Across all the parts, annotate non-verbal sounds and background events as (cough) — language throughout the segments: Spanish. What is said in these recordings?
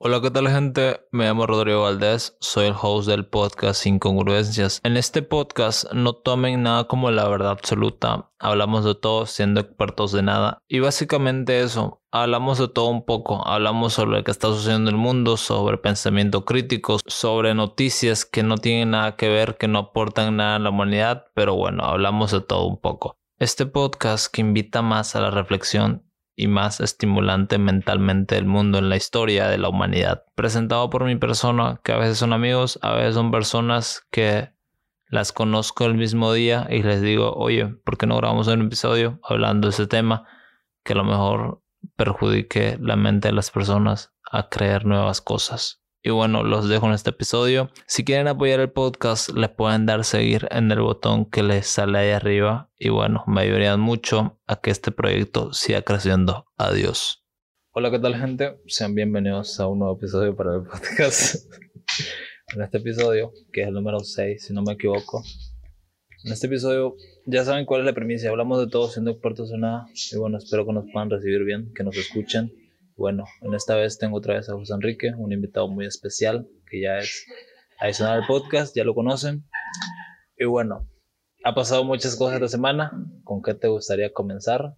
Hola, ¿qué tal gente? Me llamo Rodrigo Valdés, soy el host del podcast Incongruencias. En este podcast no tomen nada como la verdad absoluta, hablamos de todo siendo expertos de nada. Y básicamente eso, hablamos de todo un poco, hablamos sobre lo que está sucediendo en el mundo, sobre pensamiento crítico, sobre noticias que no tienen nada que ver, que no aportan nada a la humanidad, pero bueno, hablamos de todo un poco. Este podcast que invita más a la reflexión y más estimulante mentalmente del mundo en la historia de la humanidad. Presentado por mi persona, que a veces son amigos, a veces son personas que las conozco el mismo día y les digo, oye, ¿por qué no grabamos un episodio hablando de ese tema que a lo mejor perjudique la mente de las personas a creer nuevas cosas? Y bueno, los dejo en este episodio. Si quieren apoyar el podcast, les pueden dar seguir en el botón que les sale ahí arriba. Y bueno, me ayudarían mucho a que este proyecto siga creciendo. Adiós. Hola, ¿qué tal gente? Sean bienvenidos a un nuevo episodio para el podcast. (laughs) en este episodio, que es el número 6, si no me equivoco. En este episodio ya saben cuál es la premisa. Hablamos de todo siendo expertos en nada. Y bueno, espero que nos puedan recibir bien, que nos escuchen bueno, en esta vez tengo otra vez a José Enrique, un invitado muy especial que ya es adicional al podcast, ya lo conocen. Y bueno, ha pasado muchas cosas esta semana. ¿Con qué te gustaría comenzar?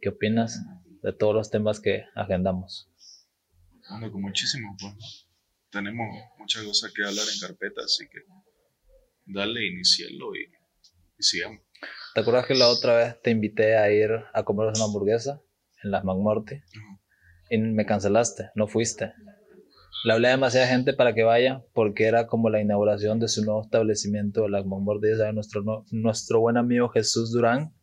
¿Qué opinas de todos los temas que agendamos? Bueno, con muchísimo, pues. Tenemos muchas cosas que hablar en carpeta, así que dale, iniciarlo y, y sigamos. ¿Te acuerdas que la otra vez te invité a ir a comer una hamburguesa en las McMorty? Y me cancelaste, no fuiste. Le hablé a demasiada gente para que vaya porque era como la inauguración de su nuevo establecimiento, la McMorty, de nuestro, nuestro buen amigo Jesús Durán,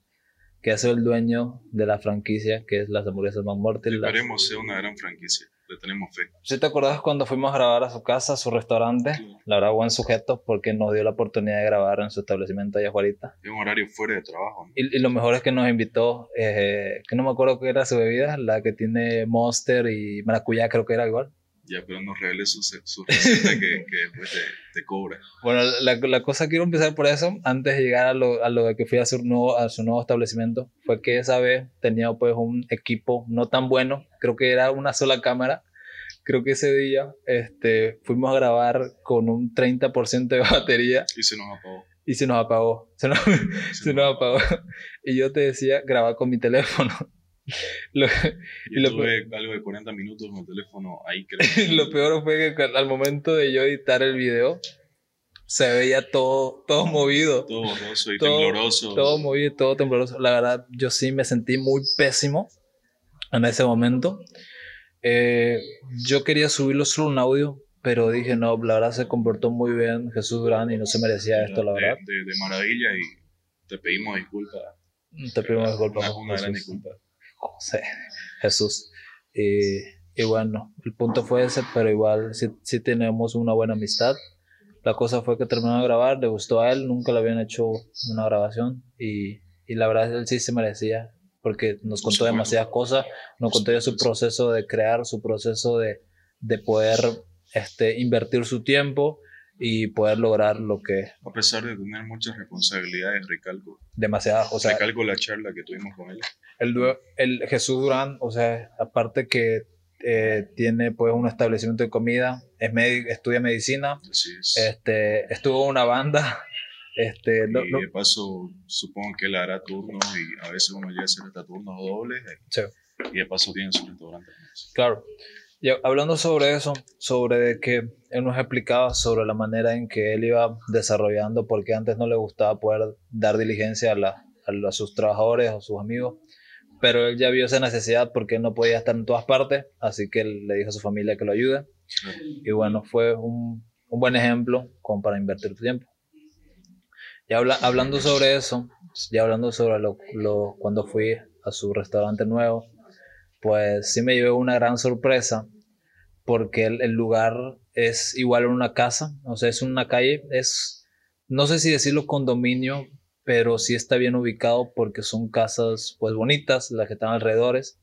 que es el dueño de la franquicia que es las hamburguesas McMorty. Esperemos sea una gran franquicia, le tenemos fe. ¿Sí te acordás cuando fuimos a grabar a su casa, a su restaurante? La verdad, buen sujeto porque nos dio la oportunidad de grabar en su establecimiento allá afuera. Es un horario fuera de trabajo. Y, y, lo mejor es que nos invitó, eh, que no me acuerdo qué era su bebida, la que tiene Monster y maracuyá, creo que era igual. Ya, pero no revele su, su receta que, que, después te, te, cobra. Bueno, la, la, cosa quiero empezar por eso, antes de llegar a lo, a lo de que fui a su, nuevo, a su nuevo establecimiento, fue que esa vez tenía pues un equipo no tan bueno, creo que era una sola cámara, creo que ese día este, fuimos a grabar con un 30% de batería. Y se nos apagó. Y se nos apagó. Se nos, se (laughs) se nos apagó. Y yo te decía, grabar con mi teléfono. (laughs) Lo, y lo tuve algo de 40 minutos con el teléfono ahí, (laughs) creo. lo peor fue que al momento de yo editar el video, se veía todo, todo movido. Todo borroso y todo, tembloroso. Todo movido, todo tembloroso. La verdad, yo sí me sentí muy pésimo en ese momento. Eh, yo quería subirlo solo un audio, pero dije, no, la verdad se comportó muy bien Jesús Durán y no se merecía esto, la verdad. De, de, maravilla y te pedimos disculpas. Te pedimos disculpas. Una, una gran disculpa. José, Jesús. Y, y, bueno, el punto fue ese, pero igual sí, sí tenemos una buena amistad. La cosa fue que terminó de grabar, le gustó a él, nunca le habían hecho una grabación y, y la verdad él sí se merecía porque nos contó demasiadas cosas, nos contó ya su proceso de crear, su proceso de, de poder este, invertir su tiempo y poder lograr lo que... A pesar de tener muchas responsabilidades, recalco. Demasiadas, o sea... Recalco la charla que tuvimos con él. El, el Jesús Durán, o sea, aparte que eh, tiene pues un establecimiento de comida, es estudia medicina, Así es. este, estuvo en una banda, (laughs) este, y de paso, supongo que él hará turnos y a veces uno llega a hacer hasta turnos dobles. Sí. Y de paso tiene su restaurante. Claro. Y hablando sobre eso, sobre que él nos explicaba sobre la manera en que él iba desarrollando, porque antes no le gustaba poder dar diligencia a, la, a, sus trabajadores, a sus amigos, pero él ya vio esa necesidad porque él no podía estar en todas partes, así que él le dijo a su familia que lo ayude. Y bueno, fue un, un buen ejemplo como para invertir tu tiempo. Y habla, hablando sobre eso, ya hablando sobre lo, lo, cuando fui a su restaurante nuevo, pues sí me llevé una gran sorpresa porque el, el, lugar es igual a una casa, o sea, es una calle, es, no sé si decirlo condominio, pero sí está bien ubicado porque son casas pues bonitas, las que están alrededores.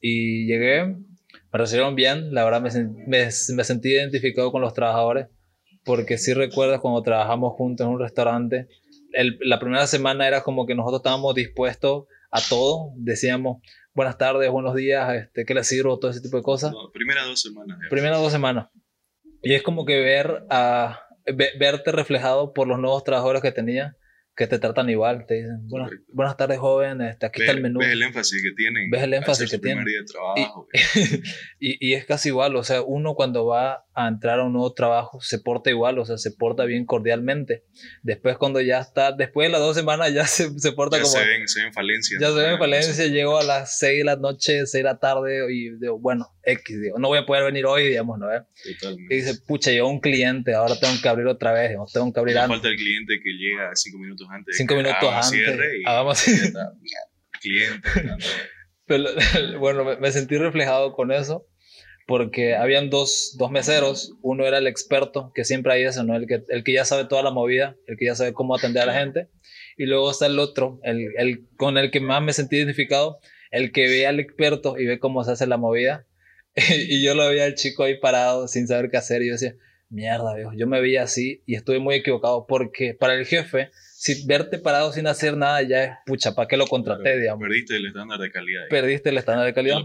Y llegué, me recibieron bien, la verdad me, me, me sentí identificado con los trabajadores porque sí recuerdas cuando trabajamos juntos en un restaurante, el, la primera semana era como que nosotros estábamos dispuestos a todo, decíamos, buenas tardes, buenos días, este, ¿qué le sirvo? Todo ese tipo de cosas. No, primeras dos semanas. ya. Primeras dos semanas. Y es como que ver a, ve- verte reflejado por los nuevos trabajadores que tenía, que te tratan igual, te dicen, buenas, buenas tardes joven, este, aquí está el menú. ves el énfasis que tienen. Ves el énfasis que tienen. día de trabajo. (laughs) y, y es casi igual, o sea, uno cuando va a entrar a un nuevo trabajo se porta igual, o sea, se porta bien cordialmente. Después cuando ya está, después de las dos semanas ya se, se porta ya como... se ven, se ven falencias. Ya ¿no? se ve en Ya, Valencia, llego a las 6 de la noche, 6 de la tarde y digo, bueno, X, digo, no voy a poder venir hoy, digamos, ¿no? ¿Eh? Totalmente. Y dice, pucha, llegó un cliente, ahora tengo que abrir otra vez, digamos, tengo que abrir antes. falta el cliente que llega cinco minutos antes. de Cinco minutos antes, Cierre y hagamos- está. cliente. (laughs) Pero, (laughs) bueno, me, me sentí reflejado con eso porque habían dos, dos meseros. Uno era el experto, que siempre hay ese, ¿no? El que, el que ya sabe toda la movida, el que ya sabe cómo atender a la gente. Y luego está el otro, el, el con el que más me sentí identificado, el que ve al experto y ve cómo se hace la movida. (laughs) y yo lo veía al chico ahí parado sin saber qué hacer. Y yo decía, mierda, viejo, yo me veía así y estuve muy equivocado porque para el jefe, si verte parado sin hacer nada ya es, pucha, ¿para qué lo contraté, digamos? Perdiste el estándar de calidad. Perdiste el estándar de calidad.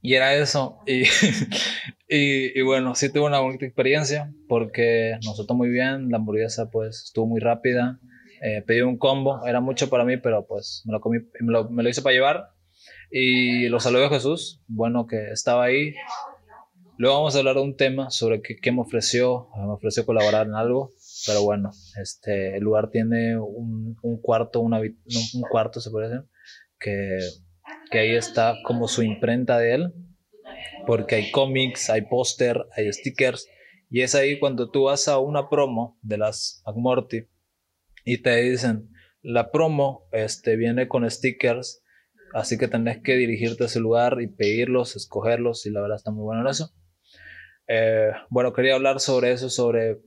Y era eso. Y, (laughs) y, y bueno, sí tuve una bonita experiencia porque nos trató muy bien. La hamburguesa pues estuvo muy rápida. Eh, pedí un combo, era mucho para mí, pero pues me lo, comí, me lo, me lo hice para llevar. Y lo saludé a Jesús, bueno que estaba ahí. Luego vamos a hablar de un tema sobre qué, qué me ofreció. Me ofreció colaborar en algo, pero bueno, este, el lugar tiene un, un cuarto, una, un cuarto se puede decir, que, que ahí está como su imprenta de él, porque hay cómics, hay póster, hay stickers, y es ahí cuando tú vas a una promo de las McMorty y te dicen, la promo este, viene con stickers, así que tenés que dirigirte a ese lugar y pedirlos, escogerlos, y la verdad está muy bueno en eso. Eh, bueno, quería hablar sobre eso, sobre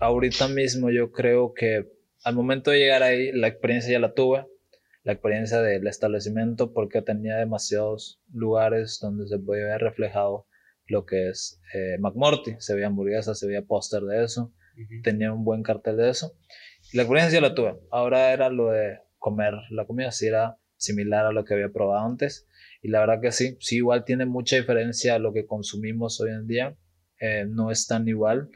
ahorita mismo yo creo que al momento de llegar ahí, la experiencia ya la tuve, la experiencia del establecimiento, porque tenía demasiados lugares donde se podía ver reflejado lo que es eh, McMorty, se veía hamburguesas, se veía póster de eso, tenía un buen cartel de eso. La experiencia ya la tuve. Ahora era lo de comer la comida, si era similar a lo que había probado antes. Y la verdad que sí, sí, igual tiene mucha diferencia a lo que consumimos hoy en día. Eh, no es tan igual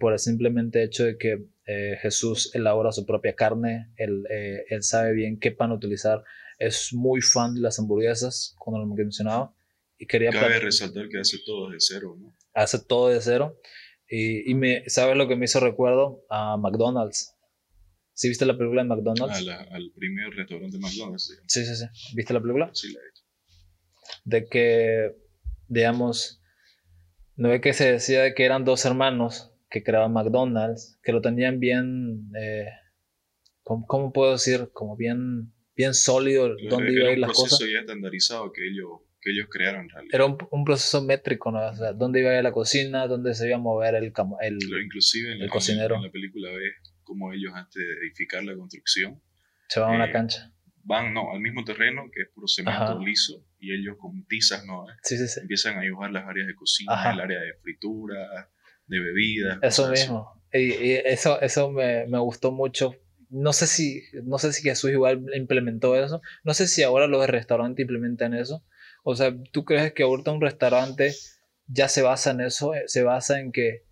por el simplemente hecho de que eh, Jesús elabora su propia carne, él, eh, él sabe bien qué pan utilizar. Es muy fan de las hamburguesas, como lo mencionaba. Y quería Cabe resaltar que hace todo de cero, ¿no? hace todo de cero. Y, y me, ¿sabes lo que me hizo recuerdo? A McDonald's. ¿Sí viste la película de McDonald's? A la- al primer restaurante McDonald's. digamos. Sí, sí, sí. ¿Viste la película? Sí, la he. De que, digamos, no ve que se decía de que eran dos hermanos que creaban McDonald's, que lo tenían bien, eh, ¿cómo, cómo puedo decir? Como bien, bien sólido dónde iba Era a ir un las proceso cosas. ya estandarizado que ellos, que ellos crearon en realidad. Era un, un proceso métrico, ¿no? O sea, dónde iba a ir la cocina, dónde se iba a mover el, el, Inclusive en el la, cocinero. en la película ves cómo ellos antes de edificar la construcción se va a una eh, cancha. Van no, al mismo terreno que es puro cemento Ajá. liso y ellos con tizas no Sí, sí, sí. empiezan a dibujar las áreas de cocina, Ajá. el área de fritura, de bebidas. Eso mismo. Y, y eso, eso me, me gustó mucho. No sé si, no sé si Jesús igual implementó eso. No sé si ahora los restaurantes implementan eso. O sea, ¿tú crees que ahorita un restaurante ya se basa en eso? Eh, Se basa en que,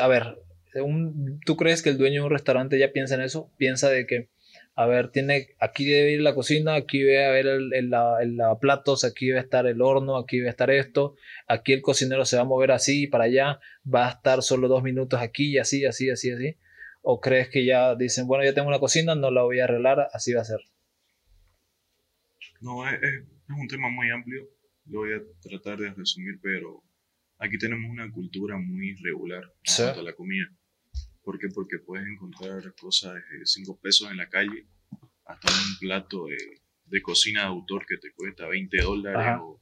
a ver, un- ¿tú crees que el dueño de un restaurante ya piensa en eso? Piensa de que, a ver, tiene, aquí debe ir la cocina, aquí debe haber el, el, el lavaplatos, aquí debe estar el horno, aquí debe estar esto, aquí el cocinero se va a mover así para allá, va a estar solo dos minutos aquí y así, así, así, así. ¿O crees que ya dicen, bueno, ya tengo una cocina, no la voy a arreglar, así va a ser? No, es, es- un tema muy amplio, lo voy a tratar de resumir, pero aquí tenemos una cultura muy regular en Sí. cuanto a la comida. ¿Por qué? Porque puedes encontrar cosas de 5 pesos en la calle hasta un plato de, de cocina de autor que te cuesta 20 dólares o,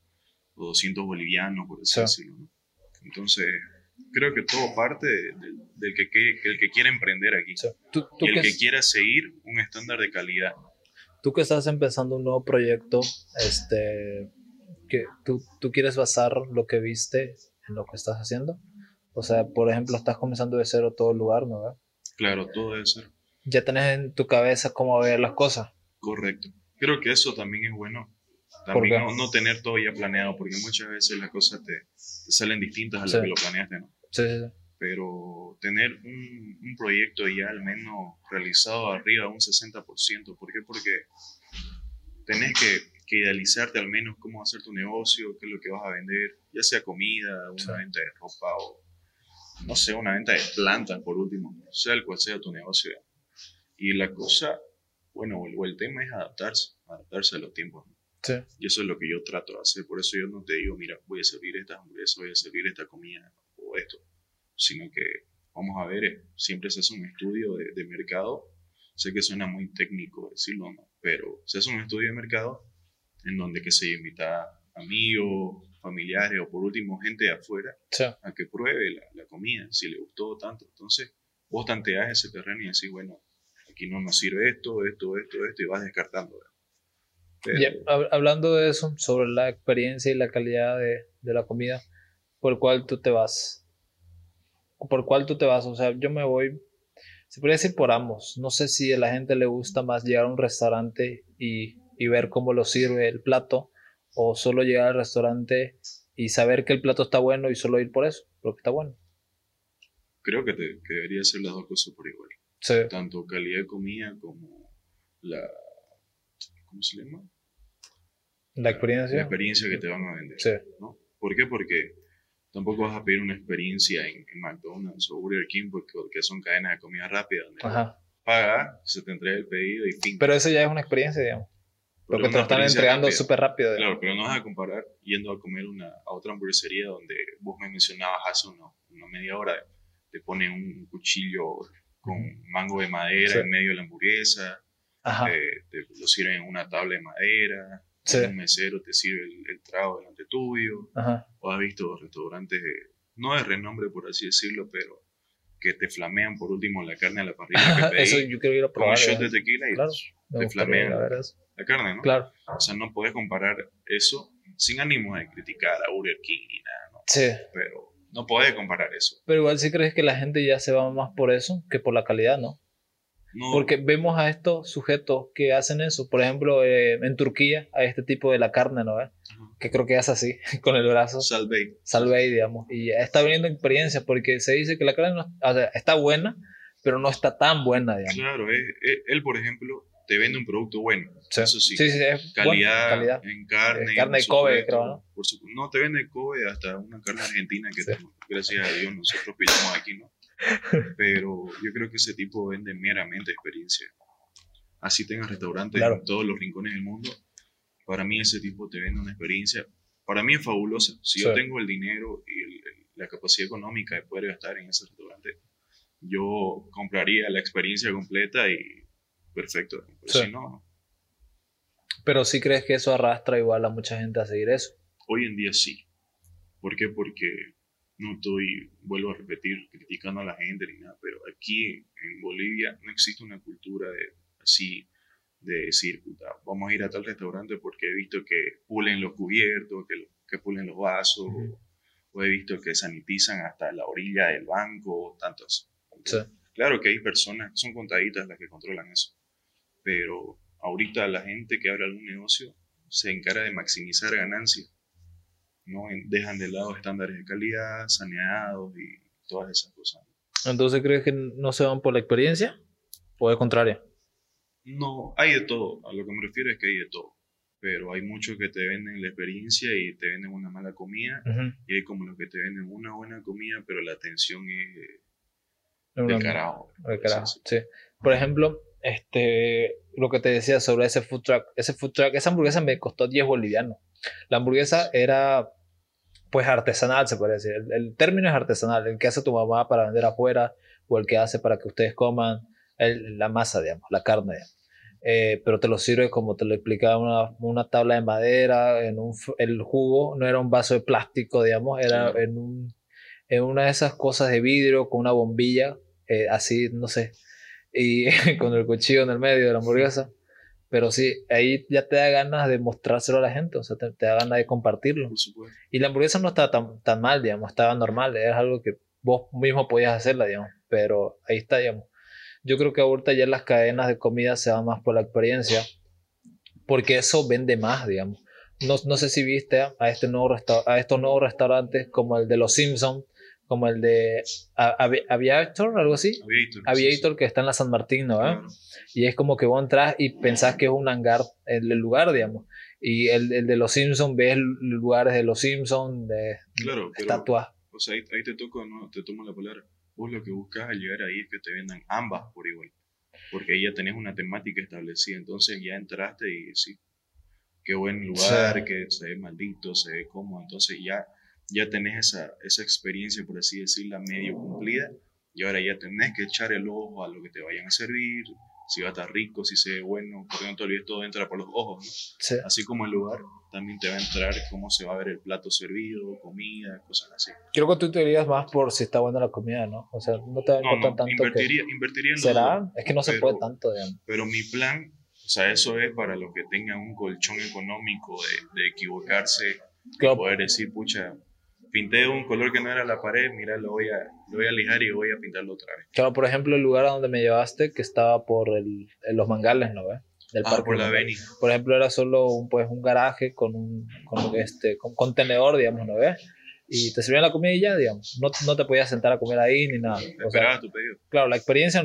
o 200 bolivianos, por así Sí. decirlo. ¿no? Entonces, creo que todo parte de- de- del que, que- el que quiere emprender aquí O sea, ¿tú, tú y el que, que quiera seguir un estándar de calidad. tú que estás empezando un nuevo proyecto, este, que tú, tú quieres basar lo que viste en lo que estás haciendo. O sea, por ejemplo, estás comenzando de cero todo el lugar, ¿no? Claro, todo debe ser Ya tenés en tu cabeza cómo ver las cosas. Correcto. Creo que eso también es bueno También no, no, tener todo ya planeado, porque muchas veces las cosas te, salen distintas a lo que lo planeaste, ¿no? Sí, sí, sí. Pero tener un, un, proyecto ya al menos realizado arriba un 60%, ¿por qué? Porque tenés que, que, idealizarte al menos cómo hacer tu negocio, qué es lo que vas a vender, ya sea comida, una venta de ropa o, no sé, una venta de plantas por último, sea el cual sea tu negocio. Y la cosa, bueno, o el, tema es adaptarse, adaptarse a los tiempos. Sí. Y eso es lo que yo trato de hacer. Por eso yo no te digo, mira, voy a servir esta hamburguesas, voy a servir esta comida o esto, sino que vamos a ver, eh, siempre se hace un estudio de, de mercado. Sé que suena muy técnico decirlo, ¿no? pero se hace un estudio de mercado en donde que se invita amigos, familiares o por último gente de afuera a que pruebe la, la, comida, si le gustó tanto. Entonces vos tanteás ese terreno y decís, bueno, aquí no nos sirve esto, esto, esto, esto, y vas descartando. hablando de eso, sobre la experiencia y la calidad de, de la comida, por cuál tú te vas. ¿Por cuál tú te vas? O sea, yo me voy, se podría decir por ambos. No sé si a la gente le gusta más llegar a un restaurante y, y ver cómo lo sirve el plato, o solo llegar al restaurante y saber que el plato está bueno y solo ir por eso, porque está bueno. Creo que, te, que debería ser las dos cosas por igual. Tanto calidad de comida como la. ¿Cómo se llama? La experiencia. La experiencia que te van a vender. Sí. ¿no? ¿Por qué? Porque tampoco vas a pedir una experiencia en, McDonald's o Burger King porque son cadenas de comida rápida donde Ajá. paga, se te entrega el pedido y fin. Pero eso ya es una experiencia, digamos. Porque te lo están entregando súper rápido. Claro, pero no vas a comparar yendo a comer una, a otra hamburguesería donde vos me mencionabas hace una, una media hora, te ponen un cuchillo con mango de madera en medio de la hamburguesa, eh, te lo sirven en una tabla de madera, un mesero te sirve el, trago delante tuyo, o has visto restaurantes, no de renombre por así decirlo, pero que te flamean por último la carne a la parrilla que Eso yo quiero ir a probar. Con un shot de tequila y te flamean la carne, ¿no? Claro. O sea, no puedes comparar eso sin ánimo de criticar a Burger King ni nada, ¿no? Sí. Pero no puedes comparar eso. Pero igual sí crees que la gente ya se va más por eso que por la calidad, ¿no? No. Porque vemos a estos sujetos que hacen eso. Por ejemplo, eh, en Turquía, a este tipo de la carne, ¿no? Que creo que es así, (laughs) con el brazo. Salvei. Salvei, digamos. Y está viniendo experiencia porque se dice que la carne o sea, está buena, pero no está tan buena, digamos. Claro, él, por ejemplo, te vende un producto bueno. Eso sí. sí, sí calidad, en carne. carne de Kobe, creo, ¿no? Por no, te vende Kobe hasta una carne argentina que gracias a Dios nosotros pillamos aquí, ¿no? (laughs) Pero yo creo que ese tipo vende meramente experiencia. Así tengas restaurantes en todos los rincones del mundo. Para mí ese tipo te vende una experiencia. Para mí es fabulosa. Si yo tengo el dinero y la capacidad económica de poder gastar en ese restaurante, yo compraría la experiencia completa y perfecto. Pero no. Pero sí crees que eso arrastra igual a mucha gente a seguir eso. Hoy en día sí. ¿Por qué? Porque no estoy, vuelvo a repetir, criticando a la gente ni nada, pero aquí en Bolivia no existe una cultura de, así de decir, puta, vamos a ir a tal restaurante porque he visto que pulen los cubiertos, que, que pulen los vasos, o, he visto que sanitizan hasta la orilla del banco, tantos. Claro que hay personas, son contaditas las que controlan eso pero ahorita la gente que abre algún negocio se encara de maximizar ganancias, ¿no? Dejan de lado estándares de calidad, saneados y todas esas cosas. Entonces, ¿crees que no se van por la experiencia o al contrario? No, hay de todo. A lo que me refiero es que hay de todo. Pero hay muchos que te venden la experiencia y te venden una mala comida. Y hay como los que te venden una buena comida, pero la atención es de carajo. Carajo, sí. Por ejemplo, este, lo que te decía sobre ese food truck. Ese food truck, esa hamburguesa me costó 10 bolivianos. La hamburguesa era, pues, artesanal, se puede decir. El, término es artesanal, el que hace tu mamá para vender afuera o el que hace para que ustedes coman la masa, digamos, la carne, eh, pero te lo sirve como te lo explicaba, una, una tabla de madera, en un, el jugo no era un vaso de plástico, digamos, era en, un, en una de esas cosas de vidrio con una bombilla, eh, así, no sé, y (laughs) con el cuchillo en el medio de la hamburguesa. Pero sí, ahí ya te da ganas de mostrárselo a la gente, o sea, te, da ganas de compartirlo. Y la hamburguesa no estaba tan, tan mal, digamos, estaba normal, era algo que vos mismo podías hacerla, digamos, pero ahí está, digamos. Yo creo que ahorita ya las cadenas de comida se van más por la experiencia, porque eso vende más, digamos. no, no sé si viste a, este nuevo a estos nuevos restaurantes como el de Los Simpson, como el de Avi- Aviator, algo así. Aviator. Aviator que está en la San Martín, ¿no? Claro. Y es como que vos entras y pensás que es un hangar el, el lugar, digamos. Y el, el de los Simpsons, ves lugares de los Simpsons, de Claro, estatuas. o sea, ahí, ahí te toco, no, te tomo la palabra. Vos lo que buscas al llegar ahí es que te vendan ambas por igual. Porque ahí ya tenés una temática establecida. Entonces ya entraste y sí, qué buen lugar, Sí. que se ve maldito, se ve cómodo. Entonces ya, ya tenés esa, esa experiencia, por así decirla, medio cumplida. Y ahora ya tenés que echar el ojo a lo que te vayan a servir, si va a estar rico, si se ve bueno, porque no te olvides, todo entra por los ojos, ¿no? Sí. Así como el lugar, también te va a entrar cómo se va a ver el plato servido, comida, cosas así. Creo que tú te irías más por si está buena la comida, ¿no? O sea, no te va a No, importar no, tanto invertiría, invertiría en que... ¿Será? Es que no se pero- puede tanto, digamos. Pero mi plan, o sea, eso es para los que tengan un colchón económico de, de equivocarse, Claro, poder decir, pucha, pinté un color que no era la pared, mira, lo voy a, lo voy a lijar y voy a pintarlo otra vez. claro, por ejemplo, el lugar a donde me llevaste, que estaba por el, los mangales, ¿no ves? Del Ah, Parque por la avenida. Por ejemplo, era solo un, pues, un garaje con un con este con contenedor, digamos, ¿no ves? Y te servían la comida y ya, digamos. No, no te podías sentar a comer ahí ni nada. Esperabas tu pedido. claro, la experiencia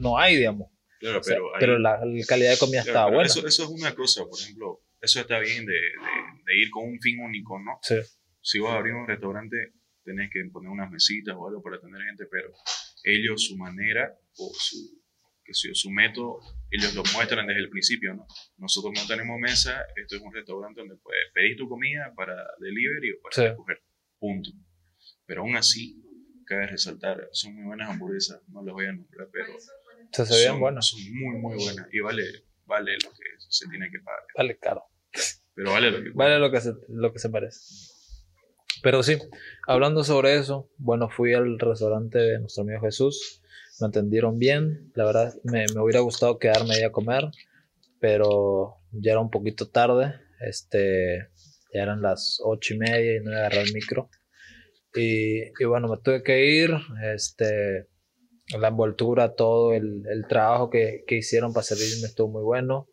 no hay, digamos. Claro, O sea, pero, ahí- pero la, la calidad de comida claro, estaba buena. Eso, eso es una cosa, por ejemplo, eso está bien de, de- de ir con un fin único, ¿no? Sí. Si vas a abrir un restaurante, tenés que poner unas mesitas o algo para tener gente, pero ellos, su manera o su, que yo, su método, ellos lo muestran desde el principio, ¿no? Nosotros no tenemos mesa, esto es un restaurante donde puedes pedir tu comida para delivery o para Sí. recoger, punto. Pero aún así, cabe resaltar, son muy buenas hamburguesas, no las voy a nombrar, pero se son, buenas. son muy, muy buenas y vale, vale lo que se tiene que pagar, Vale caro. pero vale lo que Vale lo que se, lo que se parece. Pero sí, hablando sobre eso, bueno, fui al restaurante de nuestro amigo Jesús. Me atendieron bien. La verdad, me, me hubiera gustado quedarme ahí a comer, pero ya era un poquito tarde. Este, ya eran las ocho y media y no agarré el micro. Y, y bueno, me tuve que ir. Este, la envoltura, todo el, el trabajo que, que hicieron para servirme estuvo muy bueno.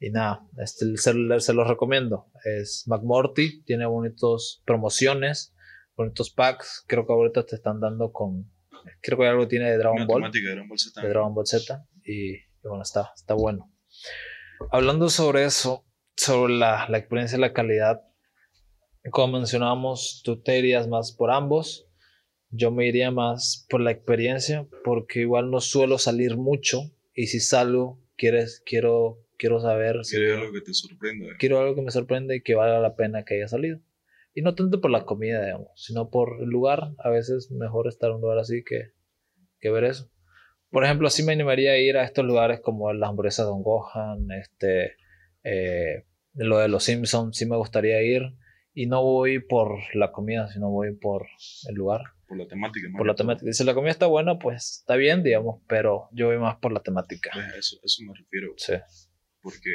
Y nada, este, se, se los recomiendo. Es McMorty, tiene bonitos promociones, bonitos packs. Creo que ahorita te están dando con. Creo que algo tiene de Dragon Ball, de Dragon Ball Z. de Dragon Ball Z. Y, y bueno, está, está bueno. Hablando sobre eso, sobre la, la experiencia y la calidad, como mencionábamos, tú te irías más por ambos. Yo me iría más por la experiencia, porque igual no suelo salir mucho. Y si salgo, quieres, quiero, quiero saber si Quiero algo que te sorprenda. quiero algo que me sorprenda y que valga la pena que haya salido. Y no tanto por la comida, digamos, sino por el lugar. A veces mejor estar en un lugar así que, que ver eso. Por ejemplo, sí me animaría a ir a estos lugares como las hamburguesas Don Gohan, este, eh, lo de los Simpsons, sí me gustaría ir. Y no voy por la comida, sino voy por el lugar, Por la temática. por la temática. Si la comida está buena, pues está bien, digamos, pero yo voy más por la temática. Eso, eso me refiero, Sí, porque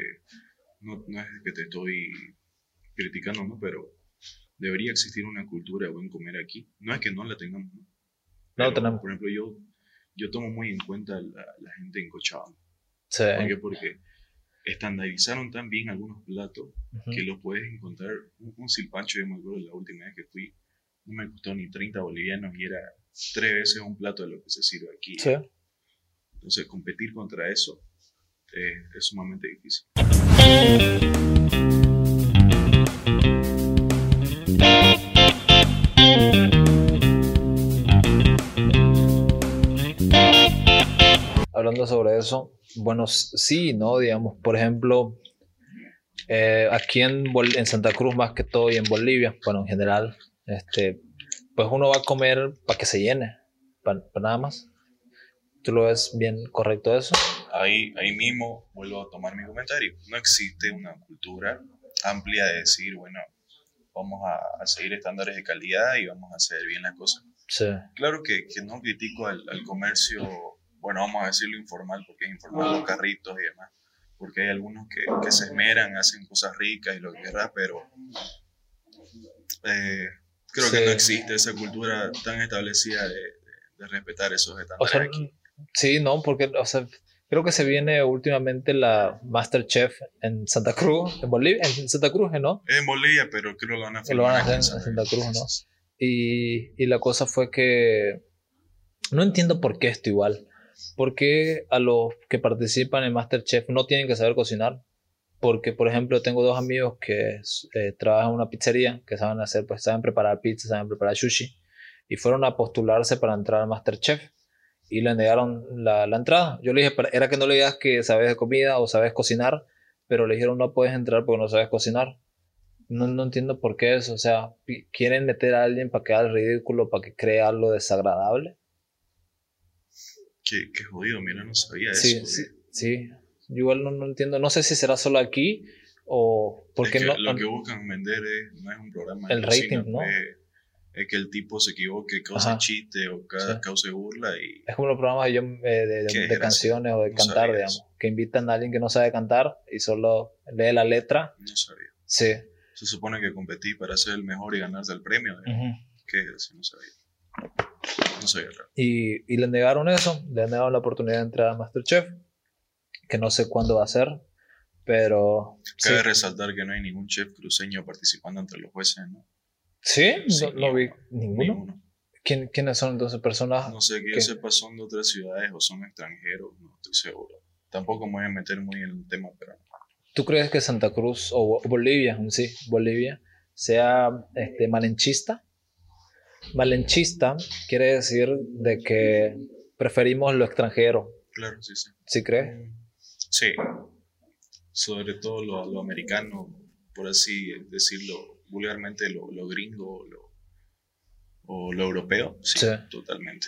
no, no es que te estoy criticando, ¿no? Pero debería existir una cultura de buen comer aquí. No es que no la tengamos, ¿no? No Pero, la tenemos. Por ejemplo, yo, yo tomo muy en cuenta la, la gente en Cochabamba. sí. ¿Por qué? Porque estandarizaron tan bien algunos platos que los puedes encontrar. Un, un silpancho, yo me acuerdo la última vez que fui, no me costó ni 30 bolivianos y era tres veces un plato de lo que se sirve aquí. Sí. Entonces, competir contra eso eh, es sumamente difícil. hablando sobre eso, bueno, sí, ¿no? Digamos, por ejemplo, eh, aquí en, en Santa Cruz más que todo y en Bolivia, bueno, en general, este, pues uno va a comer para que se llene, para nada más. ¿Tú lo ves bien correcto eso? Ahí, ahí mismo vuelvo a tomar mi comentario. No existe una cultura amplia de decir, bueno, vamos a, a seguir estándares de calidad y vamos a hacer bien las cosas. Sí, Claro que, que no critico al, al comercio, bueno, vamos a decirlo informal, porque es informal los carritos y demás, porque hay algunos que, que se esmeran, hacen cosas ricas y lo que quieras, pero eh, creo que no existe esa cultura tan establecida de, de- de respetar esos o estándares sea, sí, no, porque, o sea, Creo que se viene últimamente la Masterchef en Santa Cruz, en Bolivia, en Santa Cruz, ¿no? En Bolivia, pero creo que lo van a Lo van a hacer en Santa Cruz, ¿no? Y, y la cosa fue que no entiendo por qué esto igual. ¿Por qué a los que participan en Masterchef no tienen que saber cocinar? Porque, por ejemplo, tengo dos amigos que eh, trabajan en una pizzería, que saben hacer, pues saben preparar pizza, saben preparar sushi, y fueron a postularse para entrar al Masterchef y le negaron la, la entrada. Yo le dije, era que no le digas que sabes de comida o sabes cocinar, pero le dijeron no puedes entrar porque no sabes cocinar. No, no entiendo por qué eso. O sea, quieren meter a alguien para que haga el ridículo, para que crea algo desagradable. Qué, qué jodido, mira, no sabía sí, eso. Sí, sí. Yo igual no, no, entiendo. No sé si será solo aquí o porque es no. Lo que buscan vender es, no es un programa. El rating, ¿no? Es, es, que el tipo se equivoque, cause Ajá. chiste o ca, sí. cause burla. Y... Es como los programas de, yo, eh, de, de, de canciones o de no cantar, digamos. Que invitan a alguien que no sabe cantar y solo lee la letra. No sabía. Sí. Se supone que competí para ser el mejor y ganarte el premio. Uh -huh. ¿Qué es eso? No sabía. No sabía. Y, y le negaron eso, le negaron la oportunidad de entrar a Masterchef, que no sé cuándo va a ser, pero... Cabe sí. resaltar que no hay ningún chef cruceño participando entre los jueces, ¿no? ¿Sí? sí no, no, vi ninguno. ninguno. ¿Quién, ¿Quiénes son entonces personas? No sé, que sepa son de otras ciudades o son extranjeros, no estoy seguro. Tampoco me voy a meter muy en el tema, pero... ¿Tú crees que Santa Cruz o Bolivia, sí, Bolivia, sea este, malenchista? Malenchista quiere decir de que preferimos lo extranjero. Claro, sí, sí. ¿Sí crees? Sí. Sobre todo lo, lo americano, por así decirlo vulgarmente, lo, lo gringo lo, o lo europeo. Sí, sí, totalmente.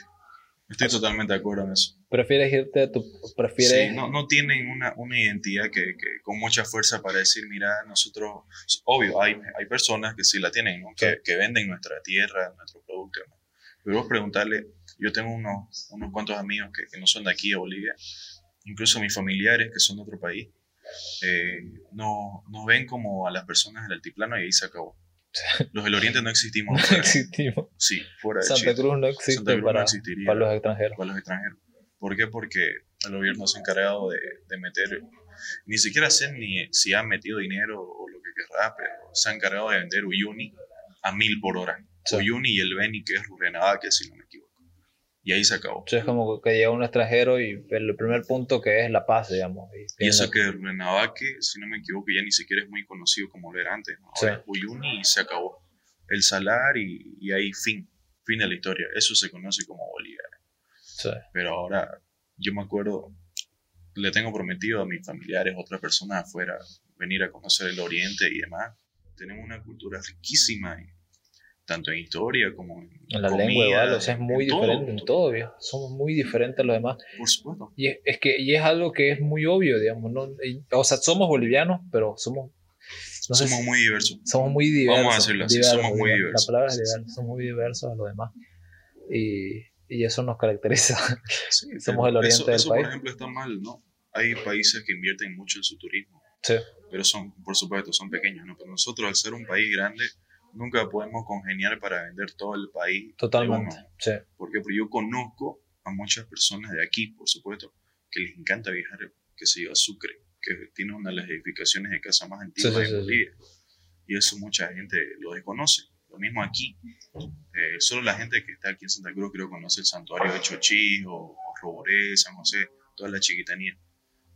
Estoy totalmente de acuerdo en eso. ¿Prefieres irte a tu... Prefieres... Sí, no, no tienen una, una identidad que, que, con mucha fuerza para decir, mira, nosotros... Obvio, hay, hay personas que sí la tienen, ¿no? que, que, venden nuestra tierra, nuestro producto. ¿no? Pero vos preguntarle, yo tengo unos, unos cuantos amigos que, que no son de aquí, de Bolivia, incluso mis familiares que son de otro país, eh, no, nos ven como a las personas del altiplano y ahí se acabó. (laughs) Los del Oriente no existimos. No existimos. Sí, fuera de Santa Chile. Cruz no existe Santa Cruz para, no existiría para los extranjeros. para los extranjeros. ¿Por qué? Porque el gobierno se ha encargado de, de meter, ni siquiera sé ni si han metido dinero o lo que querrá, pero se ha encargado de vender Uyuni a mil por hora. Sí. Uyuni y el Beni, que es Rurrenabaque, si no me equivoco. Y ahí se acabó. Entonces es como que llega un extranjero y el primer punto que es la paz, digamos. Y, y eso que Rurrenabaque, si no me equivoco, ya ni siquiera es muy conocido como lo era antes. ¿no? Ahora sí. Uyuni y se acabó el salar y, y, ahí fin, fin de la historia. Eso se conoce como Bolivia. Sí. Pero ahora, yo me acuerdo, le tengo prometido a mis familiares, otras personas afuera, venir a conocer el Oriente y demás. Tenemos una cultura riquísima, tanto en historia como en, en la comida, lengua igual, o sea, es muy en diferente todo, en todo, somos muy diferentes a los demás. Por supuesto. Y es, es, que y es algo que es muy obvio, digamos, ¿no? Y, o sea, somos bolivianos, pero somos no somos sé si, muy diversos. Somos muy diversos. Vamos a decirlo así, diversos, somos muy diversos. La palabra es diversos, somos muy diversos a los demás. Y, y eso nos caracteriza. (laughs) Sí, (laughs) somos el oriente eso, del eso, país. por ejemplo, está mal, ¿no? Hay países que invierten mucho en su turismo. Sí. Pero son, por supuesto, son pequeños, ¿no? Pero nosotros, al ser un país grande, nunca podemos congeniar para vender todo el país. Totalmente. Sí. Porque, yo conozco a muchas personas de aquí, por supuesto, que les encanta viajar, que se yo, a Sucre, que tiene una de las edificaciones de casa más antiguas sí, sí, de Bolivia. Y eso mucha gente lo desconoce. Lo mismo aquí. Eh, solo la gente que está aquí en Santa Cruz creo conoce el santuario de Chochí o, o Roboré, San José, toda la chiquitanía.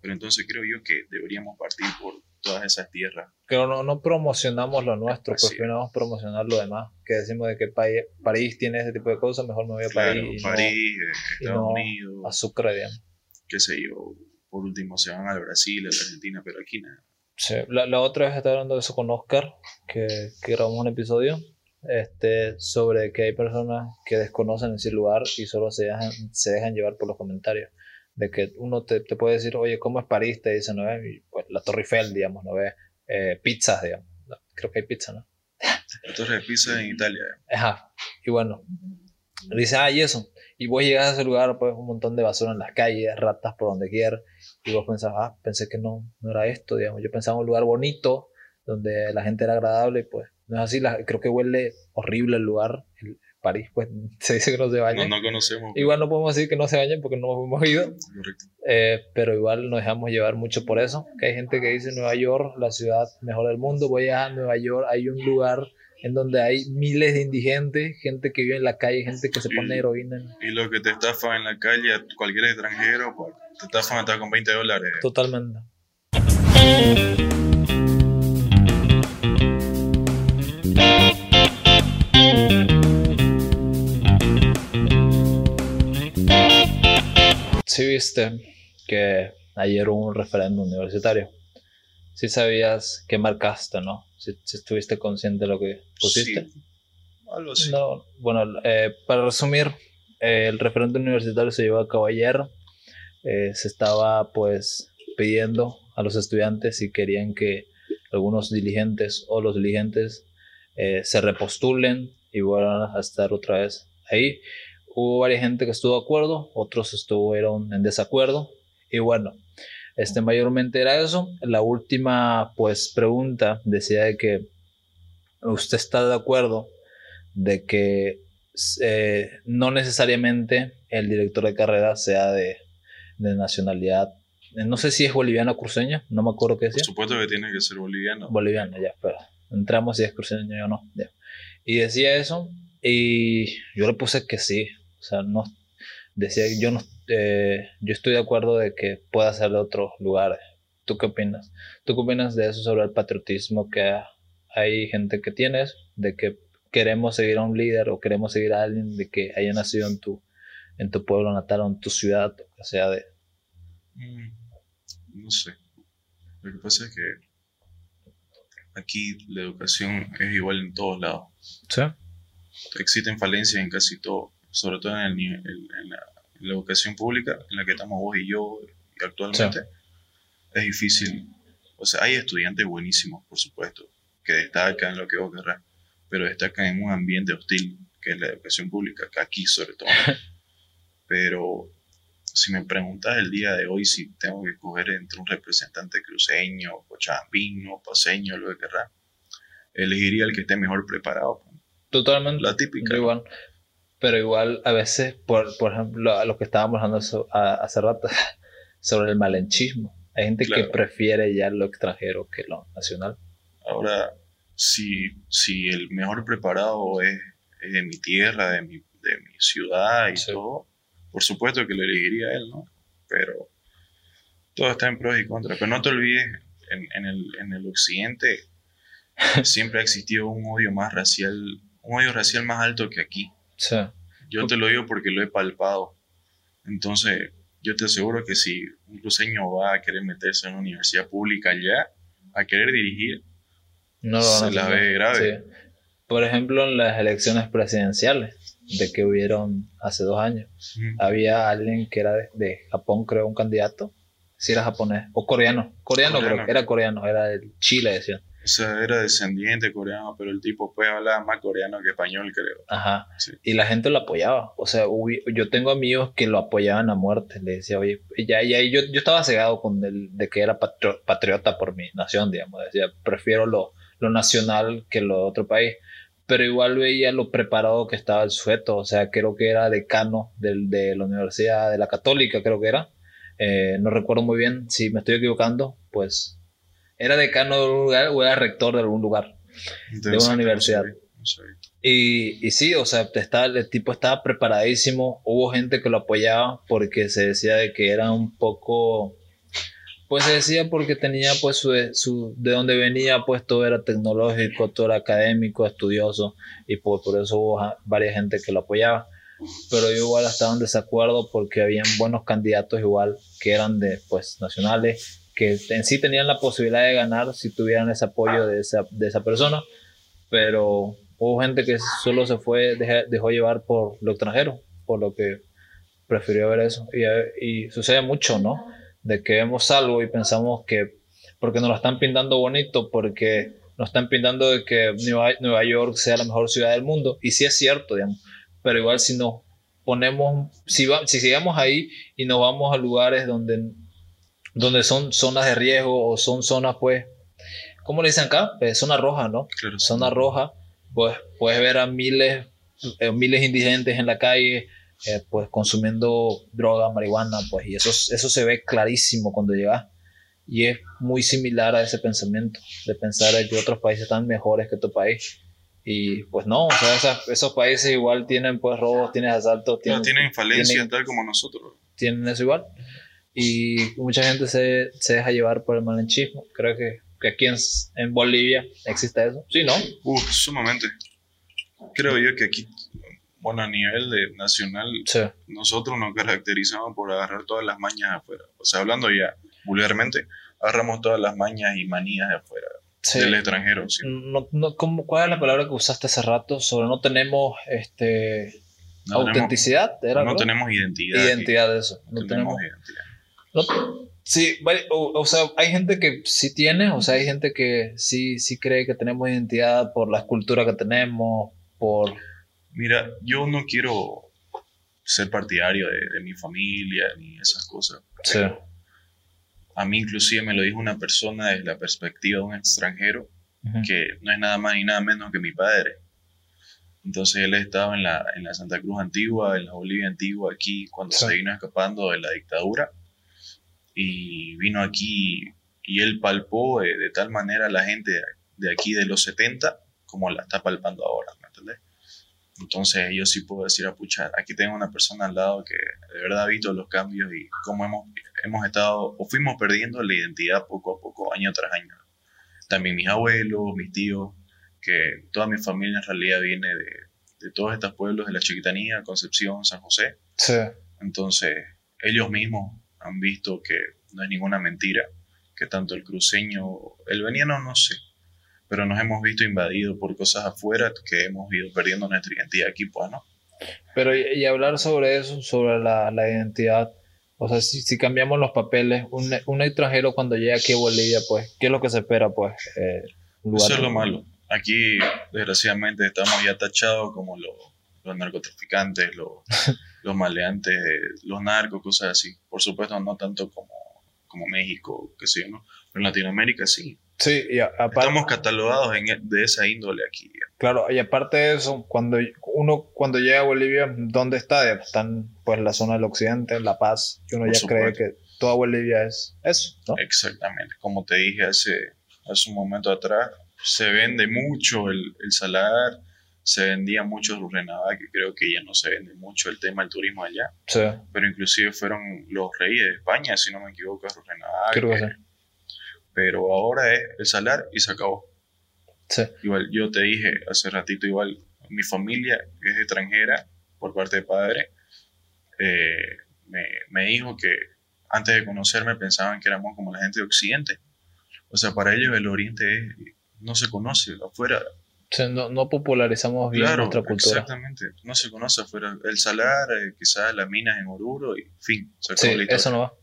Pero entonces creo yo que deberíamos partir por todas esas tierras. Pero no, no promocionamos lo nuestro, Así preferimos promocionar lo demás. Que decimos de que París, París tiene ese tipo de cosas, mejor me voy a claro, París. París, no, eh, Estados no Unidos. A Sucre, digamos. Qué sé yo. Por último se van al Brasil, a la Argentina, pero aquí nada. Sí. La, la, otra vez estaba hablando de eso con Oscar, que, que grabamos un episodio este, sobre que hay personas que desconocen ese lugar y solo se dejan, se dejan llevar por los comentarios. De que uno te, te puede decir, oye, ¿cómo es París? Te dicen, ¿no ves? Pues, la Torre Eiffel, digamos, ¿no ves? Eh, pizzas, digamos. Creo que hay pizza, ¿no? La Torre de Pizza en Italia. Ajá. Y bueno, dice, ah, y eso. Y vos llegas a ese lugar, pues un montón de basura en las calles, ratas por donde quieras. Y vos pensás, ah, pensé que no, no era esto, digamos. Yo pensaba en un lugar bonito, donde la gente era agradable y pues No es así, la, creo que huele horrible el lugar. El, París, pues (laughs) se dice que no se bañan. No, no conocemos. Igual no podemos decir que no se bañen porque no hemos ido. Correcto. Eh, pero igual nos dejamos llevar mucho por eso. Que hay gente que dice Nueva York, la ciudad mejor del mundo. Voy a Nueva York, hay un lugar en donde hay miles de indigentes, gente que vive en la calle, gente que se pone heroína. Y lo que te estafan en la calle, cualquier extranjero, pues, te estafan hasta con 20 dólares. Totalmente. Sí viste que ayer hubo un referéndum universitario. Sí sabías que marcaste, ¿no? Si, estuviste consciente de lo que pusiste. Sí, algo así. No, bueno, eh, para resumir, eh, el referéndum universitario se llevó a cabo ayer. Eh, se estaba pues pidiendo a los estudiantes si querían que algunos dirigentes o los dirigentes se repostulen y vuelvan a estar otra vez ahí. Hubo varias gente que estuvo de acuerdo, otros estuvieron en desacuerdo. Y bueno, este mayormente era eso. La última pues pregunta decía de que usted está de acuerdo de que eh, no necesariamente el director de carrera sea de, de, nacionalidad. No sé si es boliviano o cruceño, no me acuerdo qué decía. Por supuesto que tiene que ser boliviano. Boliviano, ya, pero entramos si es cruceño o no. Ya. Y decía eso, y yo le puse que sí, o sea, no decía yo no eh, yo estoy de acuerdo de que pueda ser de otros lugares. ¿Tú qué opinas? ¿Tú qué opinas de eso sobre el patriotismo que hay gente que tienes de que queremos seguir a un líder o queremos seguir a alguien de que haya nacido en tu en tu pueblo natal o en tu ciudad, o sea de mm, no sé. Lo que pasa es que aquí la educación es igual en todos lados. Sí existen falencias en casi todo, sobre todo en, en, la, educación pública, en la que estamos vos y yo actualmente. Es difícil. O sea, hay estudiantes buenísimos, por supuesto, que destacan en lo que vos querrás, pero destacan en un ambiente hostil, que es la educación pública, que aquí sobre todo. (laughs) pero si me preguntas el día de hoy si tengo que escoger entre un representante cruceño, cochabambino, paseño, lo que querrás, elegiría el que esté mejor preparado. Totalmente. La típica. Igual. Pero igual, a veces, por, por ejemplo, a lo que estábamos hablando hace rato, (laughs) sobre el malenchismo. Hay gente que prefiere ya lo extranjero que lo nacional. Ahora, si, si el mejor preparado es, de mi tierra, de mi, de mi ciudad y todo, por supuesto que lo elegiría a él, ¿no? Pero todo está en pros y contras. Pero no te olvides, en, en, el, en el occidente (laughs) siempre ha existido un odio más racial un odio racial más alto que aquí. Sí. Yo te lo digo porque lo he palpado. Entonces, yo te aseguro que si un cruceño va a querer meterse en una universidad pública allá, a querer dirigir, no se la ve grave. Por ejemplo, en las elecciones presidenciales de que hubieron hace dos años, había alguien que era de, Japón, creo, un candidato, si era japonés, o coreano, coreano, coreano. creo que era coreano, era de Chile, decían o sea, era descendiente coreano, pero el tipo pues hablaba más coreano que español, creo. Ajá. Y la gente lo apoyaba. O sea, yo tengo amigos que lo apoyaban a muerte. Le decía, oye, ya, ya, yo, yo estaba cegado con el de que era patriota por mi nación, digamos. Decía, prefiero lo, lo nacional que lo de otro país. Pero igual veía lo preparado que estaba el sujeto. O sea, creo que era decano del, de la Universidad de la Católica, creo que era. Eh, no recuerdo muy bien. Si me estoy equivocando, pues era decano de un lugar o era rector de algún lugar, de una universidad. Y, y, sí, o sea, está, el tipo estaba preparadísimo. Hubo gente que lo apoyaba porque se decía de que era un poco. Pues se decía porque tenía, pues, su, su, de donde venía, pues todo era tecnológico, todo era académico, estudioso, y por, por eso hubo varias gente que lo apoyaba. Pero yo igual estaba en desacuerdo porque habían buenos candidatos igual que eran de, pues, nacionales que en sí tenían la posibilidad de ganar si tuvieran ese apoyo de esa, de esa persona, pero hubo gente que solo se fue, dejó llevar por lo extranjero, por lo que prefirió ver eso. Y, sucede mucho, ¿no? De que vemos algo y pensamos que, porque nos lo están pintando bonito, porque nos están pintando de que Nueva, Nueva York sea la mejor ciudad del mundo, y sí es cierto, digamos, pero igual si nos ponemos, si, va, si sigamos ahí y nos vamos a lugares donde donde son zonas de riesgo o son zonas, pues, ¿cómo le dicen acá? Eh, zona roja, ¿no? Claro. Zona roja, pues puedes ver a miles, eh, miles indigentes en la calle, eh, pues consumiendo droga, marihuana, pues, y eso, eso se ve clarísimo cuando llegas. Y es muy similar a ese pensamiento, de pensar que otros países están mejores que tu país. Y pues no, o sea, esas- esos países igual tienen pues robos, tienen asaltos, tienen, tienen falencias tal como nosotros. tienen eso igual. Y mucha gente se, se deja llevar por el malinchismo. Creo que, que aquí en, en Bolivia existe eso. Sí, ¿no? Uf, sumamente. Creo yo que aquí, bueno, a nivel de nacional, Sí. nosotros nos caracterizamos por agarrar todas las mañas afuera. O sea, hablando ya vulgarmente, agarramos todas las mañas y manías de afuera, Sí. del extranjero. ¿sí? No, no, ¿cómo, ¿Cuál es la palabra que usaste hace rato? Sobre no tenemos este, No tenemos, autenticidad. ¿era, no creo? tenemos identidad. aquí. identidad de eso. No No tenemos. tenemos identidad. No- sí, o, o sea, hay gente que sí tiene, o sea, hay gente que sí, sí cree que tenemos identidad por la escultura que tenemos, por... Mira, yo no quiero ser partidario de, de mi familia ni esas cosas. Sí. A mí inclusive me lo dijo una persona desde la perspectiva de un extranjero Ujú. que no es nada más ni nada menos que mi padre. Entonces él estaba en la, en la Santa Cruz antigua, en la Bolivia antigua, aquí cuando Sí. se vino escapando de la dictadura. Y vino aquí y él palpó de, de tal manera a la gente de aquí de los 70 como la está palpando ahora, ¿me entendés? Entonces yo sí puedo decir, a pucha, aquí tengo una persona al lado que de verdad ha visto los cambios y cómo hemos, hemos estado o fuimos perdiendo la identidad poco a poco, año tras año. También mis abuelos, mis tíos, que toda mi familia en realidad viene de, de todos estos pueblos de la Chiquitanía, Concepción, San José. Sí. Entonces ellos mismos han visto que no es ninguna mentira, que tanto el cruceño, el veniano no sé, pero nos hemos visto invadidos por cosas afuera que hemos ido perdiendo nuestra identidad aquí, pues, ¿no? Pero y, y hablar sobre eso, sobre la, la identidad, o sea, si, si cambiamos los papeles, un, un extranjero cuando llega aquí a Bolivia, pues, ¿qué es lo que se espera? Pues, eh, lugar- Eso es lo malo. Aquí, desgraciadamente, estamos ya tachados como los, los narcotraficantes, los, (laughs) los maleantes, los narcos, cosas así. Por supuesto, no tanto como, como México, que sé yo, ¿no? Pero en Latinoamérica sí. Sí, y aparte, Estamos catalogados en, e- de esa índole aquí. claro, y aparte de eso, cuando uno cuando llega a Bolivia, ¿dónde está? Están, pues, la zona del occidente, La Paz, y uno Por ya cree que toda Bolivia es eso, ¿no? Exactamente. Como te dije hace, hace un momento atrás, se vende mucho el, el salar, se vendía mucho Urrenabá, que creo que ya no se vende mucho el tema del turismo allá. Sí, pero inclusive fueron los reyes de España, si no me equivoco, que sí. Pero ahora es el salar y se acabó. Sí. Igual yo te dije hace ratito, igual mi familia es extranjera por parte de padre. eh, me, me dijo que antes de conocerme pensaban que éramos como la gente de Occidente. O sea, para ellos el Oriente es- no se conoce afuera. No, no popularizamos bien Claro, nuestra cultura. exactamente. No se conoce afuera. El salar, eh, quizás las minas en Oruro y fin. Sí, eso no va.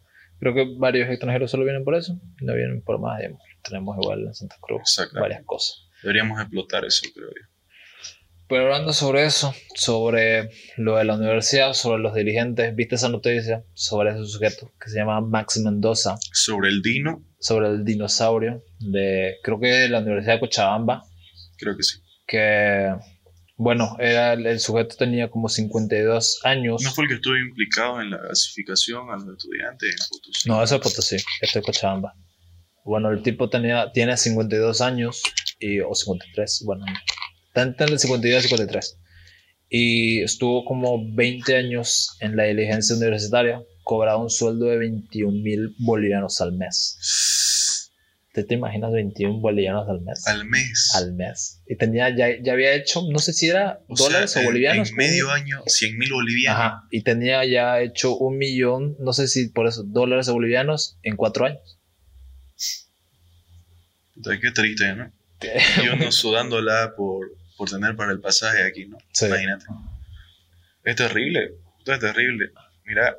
Creo que varios extranjeros solo vienen por eso, no vienen por más, digamos. Tenemos igual en Santa Cruz varias cosas. Deberíamos explotar eso, creo yo. Pero hablando sobre eso, sobre lo de la universidad, sobre los dirigentes, ¿viste esa noticia sobre ese sujeto que se llama Max Mendoza, Sobre el Dino, sobre el dinosaurio de, creo que de la Universidad de Cochabamba, creo que sí. que, bueno, era, el, el sujeto tenía como 52 años. ¿No fue el que estuvo implicado en la gasificación a los estudiantes en Potosí? No, eso es Potosí, esto es Cochabamba. Bueno, el tipo tenía, tiene 52 años, y, o 53, bueno, está entre 52 y 53. Y estuvo como 20 años en la diligencia universitaria, cobraba un sueldo de 21 mil bolivianos al mes. ¿Te, te imaginas 21 bolivianos al mes? Al mes. Al mes. Y tenía, ya, ya había hecho, no sé si era O sea, dólares o bolivianos. En medio año, 100 mil bolivianos. Ajá, y tenía ya hecho un millón, no sé si por eso, dólares o bolivianos en cuatro años. Puta, qué triste, ¿no? Y uno sudándola por, por tener para el pasaje aquí, ¿no? Sí. Imagínate. Es terrible. Esto es terrible. Mira,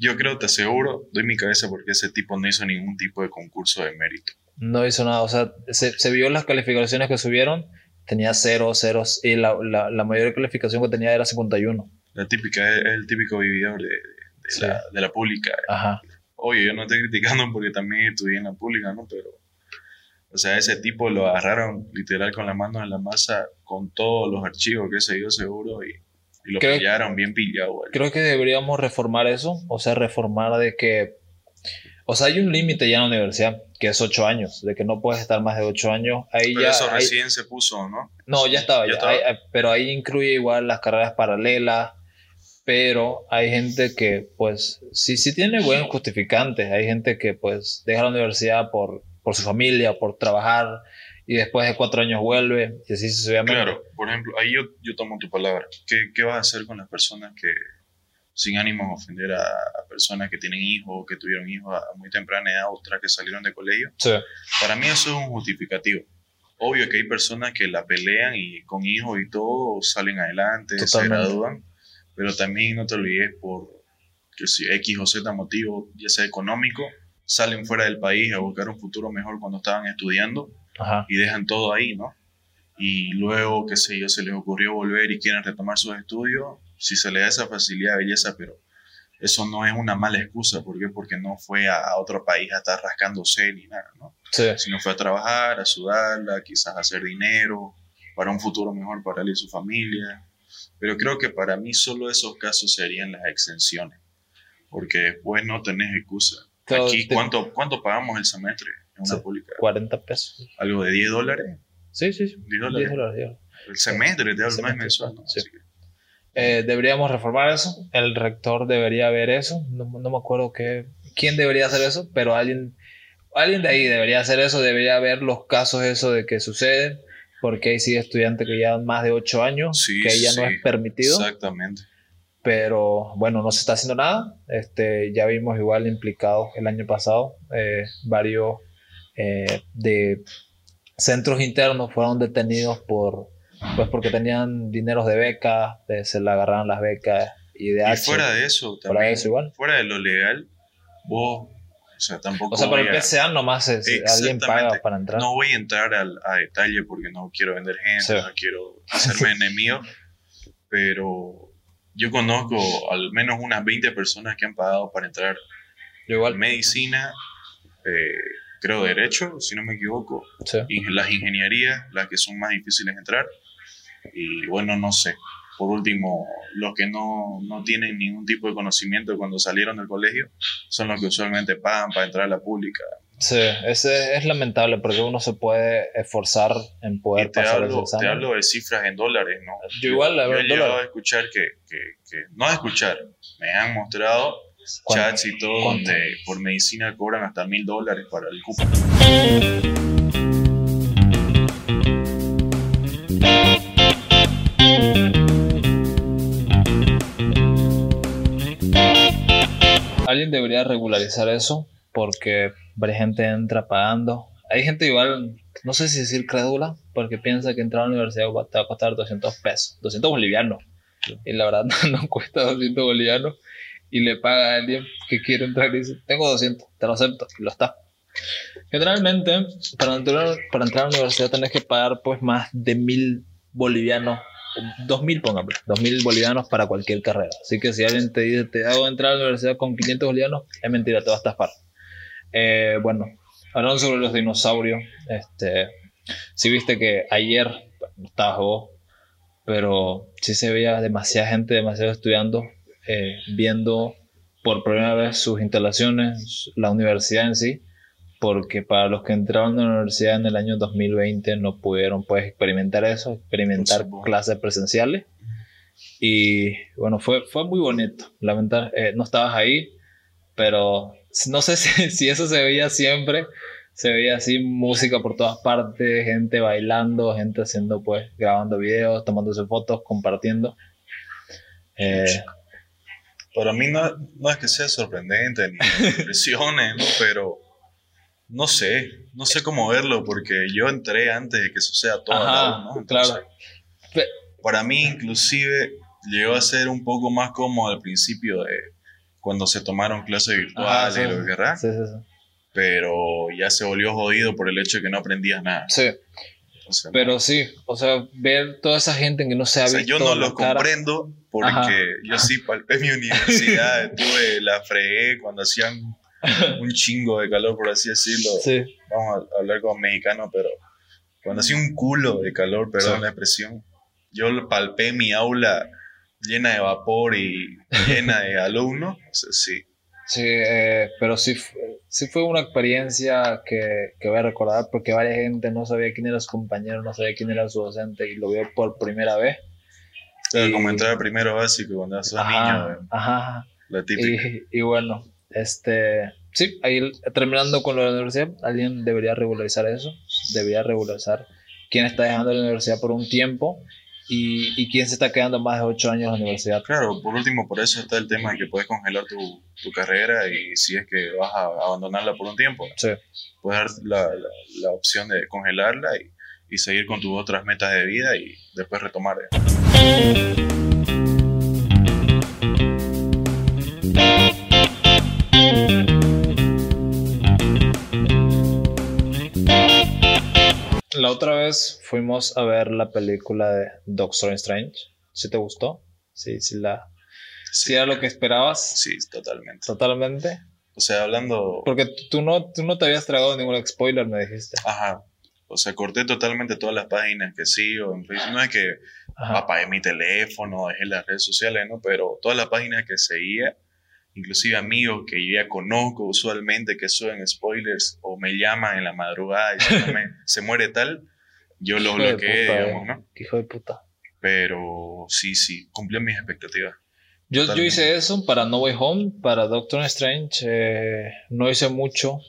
yo creo, te aseguro, doy mi cabeza porque ese tipo no hizo ningún tipo de concurso de mérito. No hizo nada, o sea, se, se vio las calificaciones que subieron, tenía cero, ceros, y la, la, la mayor calificación que tenía era 51. La típica, es, es el típico vividor de, de, de Sí. la, de la pública. Ajá, Oye, yo no estoy criticando porque también estudié en la pública, ¿no? Pero O sea, ese tipo lo agarraron literal con la mano en la masa, con todos los archivos que se dio seguro y, y lo Creo- pillaron bien pillado. güey. Creo que deberíamos reformar eso, o sea, reformar de que, o sea, hay un límite ya en la universidad, que es ocho años, de que no puedes estar más de ocho años. Ahí Pero ya, eso recién se puso, ¿no? no, ya estaba, Ya ya, estaba. Pero ahí incluye igual las carreras paralelas, pero hay gente que, pues, sí, sí tiene buenos justificantes, hay gente que, pues, deja la universidad por, por su familia, por trabajar, y después de cuatro años vuelve, y así sucesivamente. Claro, por ejemplo, ahí yo, yo tomo tu palabra. ¿Qué, ¿Qué vas a hacer con las personas que, sin ánimo de ofender a, a personas que tienen hijos, que tuvieron hijos a muy temprana edad, otras que salieron de colegio? Sí, Para mí eso es un justificativo. Obvio que hay personas que la pelean y con hijos y todo salen adelante, se gradúan, pero también no te olvides por que si X o Z motivo, ya sea económico, salen fuera del país a buscar un futuro mejor cuando estaban estudiando ajá, y dejan todo ahí, ¿no? Y luego, qué sé yo, se les ocurrió volver y quieren retomar sus estudios, si se les da esa facilidad, belleza, pero eso no es una mala excusa, ¿por qué? Porque no fue a, a otro país a estar rascándose ni nada, ¿no? sí, Sino fue a trabajar, a sudarla, quizás a hacer dinero, para un futuro mejor para él y su familia. Pero creo que para mí solo esos casos serían las exenciones, porque después no tenés excusa. Todo Aquí, ¿cuánto, ¿cuánto pagamos el semestre en una Sí. pública? 40 pesos. Algo de 10 dólares. Sí, sí, sí. 10 10 dólares. dólares, 10 dólares. El semestre te. Así que- Eh, deberíamos reformar eso. El rector debería ver eso. No, no me acuerdo qué, quién debería hacer eso, pero alguien, alguien de ahí debería hacer eso. Debería ver los casos eso de que suceden. Porque hay sí estudiantes que llevan más de 8 años, Sí, que ahí ya no es permitido. Exactamente. Pero bueno, no se está haciendo nada. Este, ya vimos igual implicados el año pasado. eh, varios eh, de centros internos fueron detenidos por pues porque tenían dineros de becas, de- se le agarraron las becas y de Y fuera de eso, Fuera también, de eso igual. fuera de lo legal, vos, o sea, tampoco O sea, para el PCA nomás es, alguien paga para entrar. no voy a entrar al- a detalle porque no quiero vender gente, Sí. no quiero hacerme (laughs) enemigo, pero yo conozco al menos unas 20 personas que han pagado para entrar Yo igual. medicina, eh, creo derecho, si no me equivoco, Sí. y las ingenierías, las que son más difíciles de entrar. Y bueno, no sé. Por último, los que no, no tienen ningún tipo de conocimiento cuando salieron del colegio son los que usualmente pagan para entrar a la pública. Sí, ese es lamentable porque uno se puede esforzar en poder Y te pasar hablo, te hablo de cifras en dólares, ¿no? Yo igual, la yo verdad, he llegado a escuchar que, que, que- no a escuchar, me han mostrado. Chats y todo ¿Cuánto? donde por medicina cobran hasta mil dólares para el cupo. Alguien debería regularizar eso porque varias gente entra pagando. Hay gente igual, no sé si decir crédula, porque piensa que entrar a la universidad te va a costar 200 pesos, 200 bolivianos. Y la verdad (laughs) no, cuesta 200 bolivianos. Y le paga a alguien que quiere entrar y dice, tengo 200, te lo acepto. Y lo está. Generalmente, para entrar, para entrar a la universidad tenés que pagar pues más de mil bolivianos, dos mil póngame, dos mil bolivianos para cualquier carrera. Así que si alguien te dice, te hago entrar a la universidad con 500 bolivianos, es mentira, te va a estafar. Eh, bueno, hablando sobre los dinosaurios, este, si viste que ayer, no estabas vos, pero sí se veía demasiada gente, demasiado estudiando, eh, viendo por primera vez sus instalaciones, la universidad en sí, porque para los que entraron a la universidad en el año 2020 no pudieron pues experimentar eso, experimentar clases presenciales. Y bueno, fue, fue muy bonito. Lamentar, eh, no estabas ahí, pero no sé (laughs) si, si eso se veía siempre. Se veía así música por todas partes, gente bailando, gente haciendo pues, grabando videos, tomándose fotos, compartiendo. Eh, Para mí no, no es que sea sorprendente ni me (laughs) impresione, ¿no? pero no sé, no sé cómo verlo porque yo entré antes de que suceda todo. Ajá, ¿no? Entonces, claro. Para mí inclusive llegó a ser un poco más cómodo al principio de cuando se tomaron clases Ajá, virtuales sí, y lo que querrás, sí, sí, sí. pero ya se volvió jodido por el hecho de que no aprendías nada. Sí, O sea, pero sí, o sea, ver toda esa gente que no se ha O sea, visto yo no lo cara. comprendo porque Ajá. yo sí palpé mi universidad, (laughs) tuve la fregué cuando hacían un chingo de calor, por así decirlo. Sí. Vamos a hablar como mexicano, pero cuando hacía un culo de calor, perdón Sí. la expresión, yo palpé mi aula llena de vapor y llena de (laughs) alumnos. O sea, sí, Sí, eh, pero sí, sí fue una experiencia que, que voy a recordar porque varias gente no sabía quién era su compañero, no sabía quién era su docente y lo vio por primera vez. Claro, Y- como entrar a primero básico cuando sos Ajá, niño, ajá. la típica. Y, y bueno, este, sí, ahí terminando con lo de la universidad, alguien debería regularizar eso, debería regularizar quién está dejando la universidad por un tiempo y, y quién se está quedando más de ocho años en la universidad. Claro, por último, por eso está el tema de que puedes congelar tu, tu carrera y si es que vas a abandonarla por un tiempo, puedes dar la, la- la opción de congelarla y, y seguir con tus otras metas de vida y después retomar. La otra vez fuimos a ver la película de Doctor Strange. ¿Sí te gustó? Sí, sí, la... ¿Sí era lo que esperabas? Sí, totalmente. Totalmente. O sea, hablando... Porque tú no, tú no te habías tragado ningún spoiler, me dijiste. Ajá. O sea, corté totalmente todas las páginas que sigo en Facebook. No es que Ajá. apagué mi teléfono, dejé las redes sociales, ¿no? Pero todas las páginas que seguía, inclusive amigos que yo ya conozco usualmente que suben spoilers o me llaman en la madrugada diciéndome (laughs) se muere tal, yo los bloqueé, puta, digamos, eh. ¿no? Hijo de puta. Pero sí, sí, cumplió mis expectativas. Yo, yo hice eso para No Way Home, para Doctor Strange. eh, no hice mucho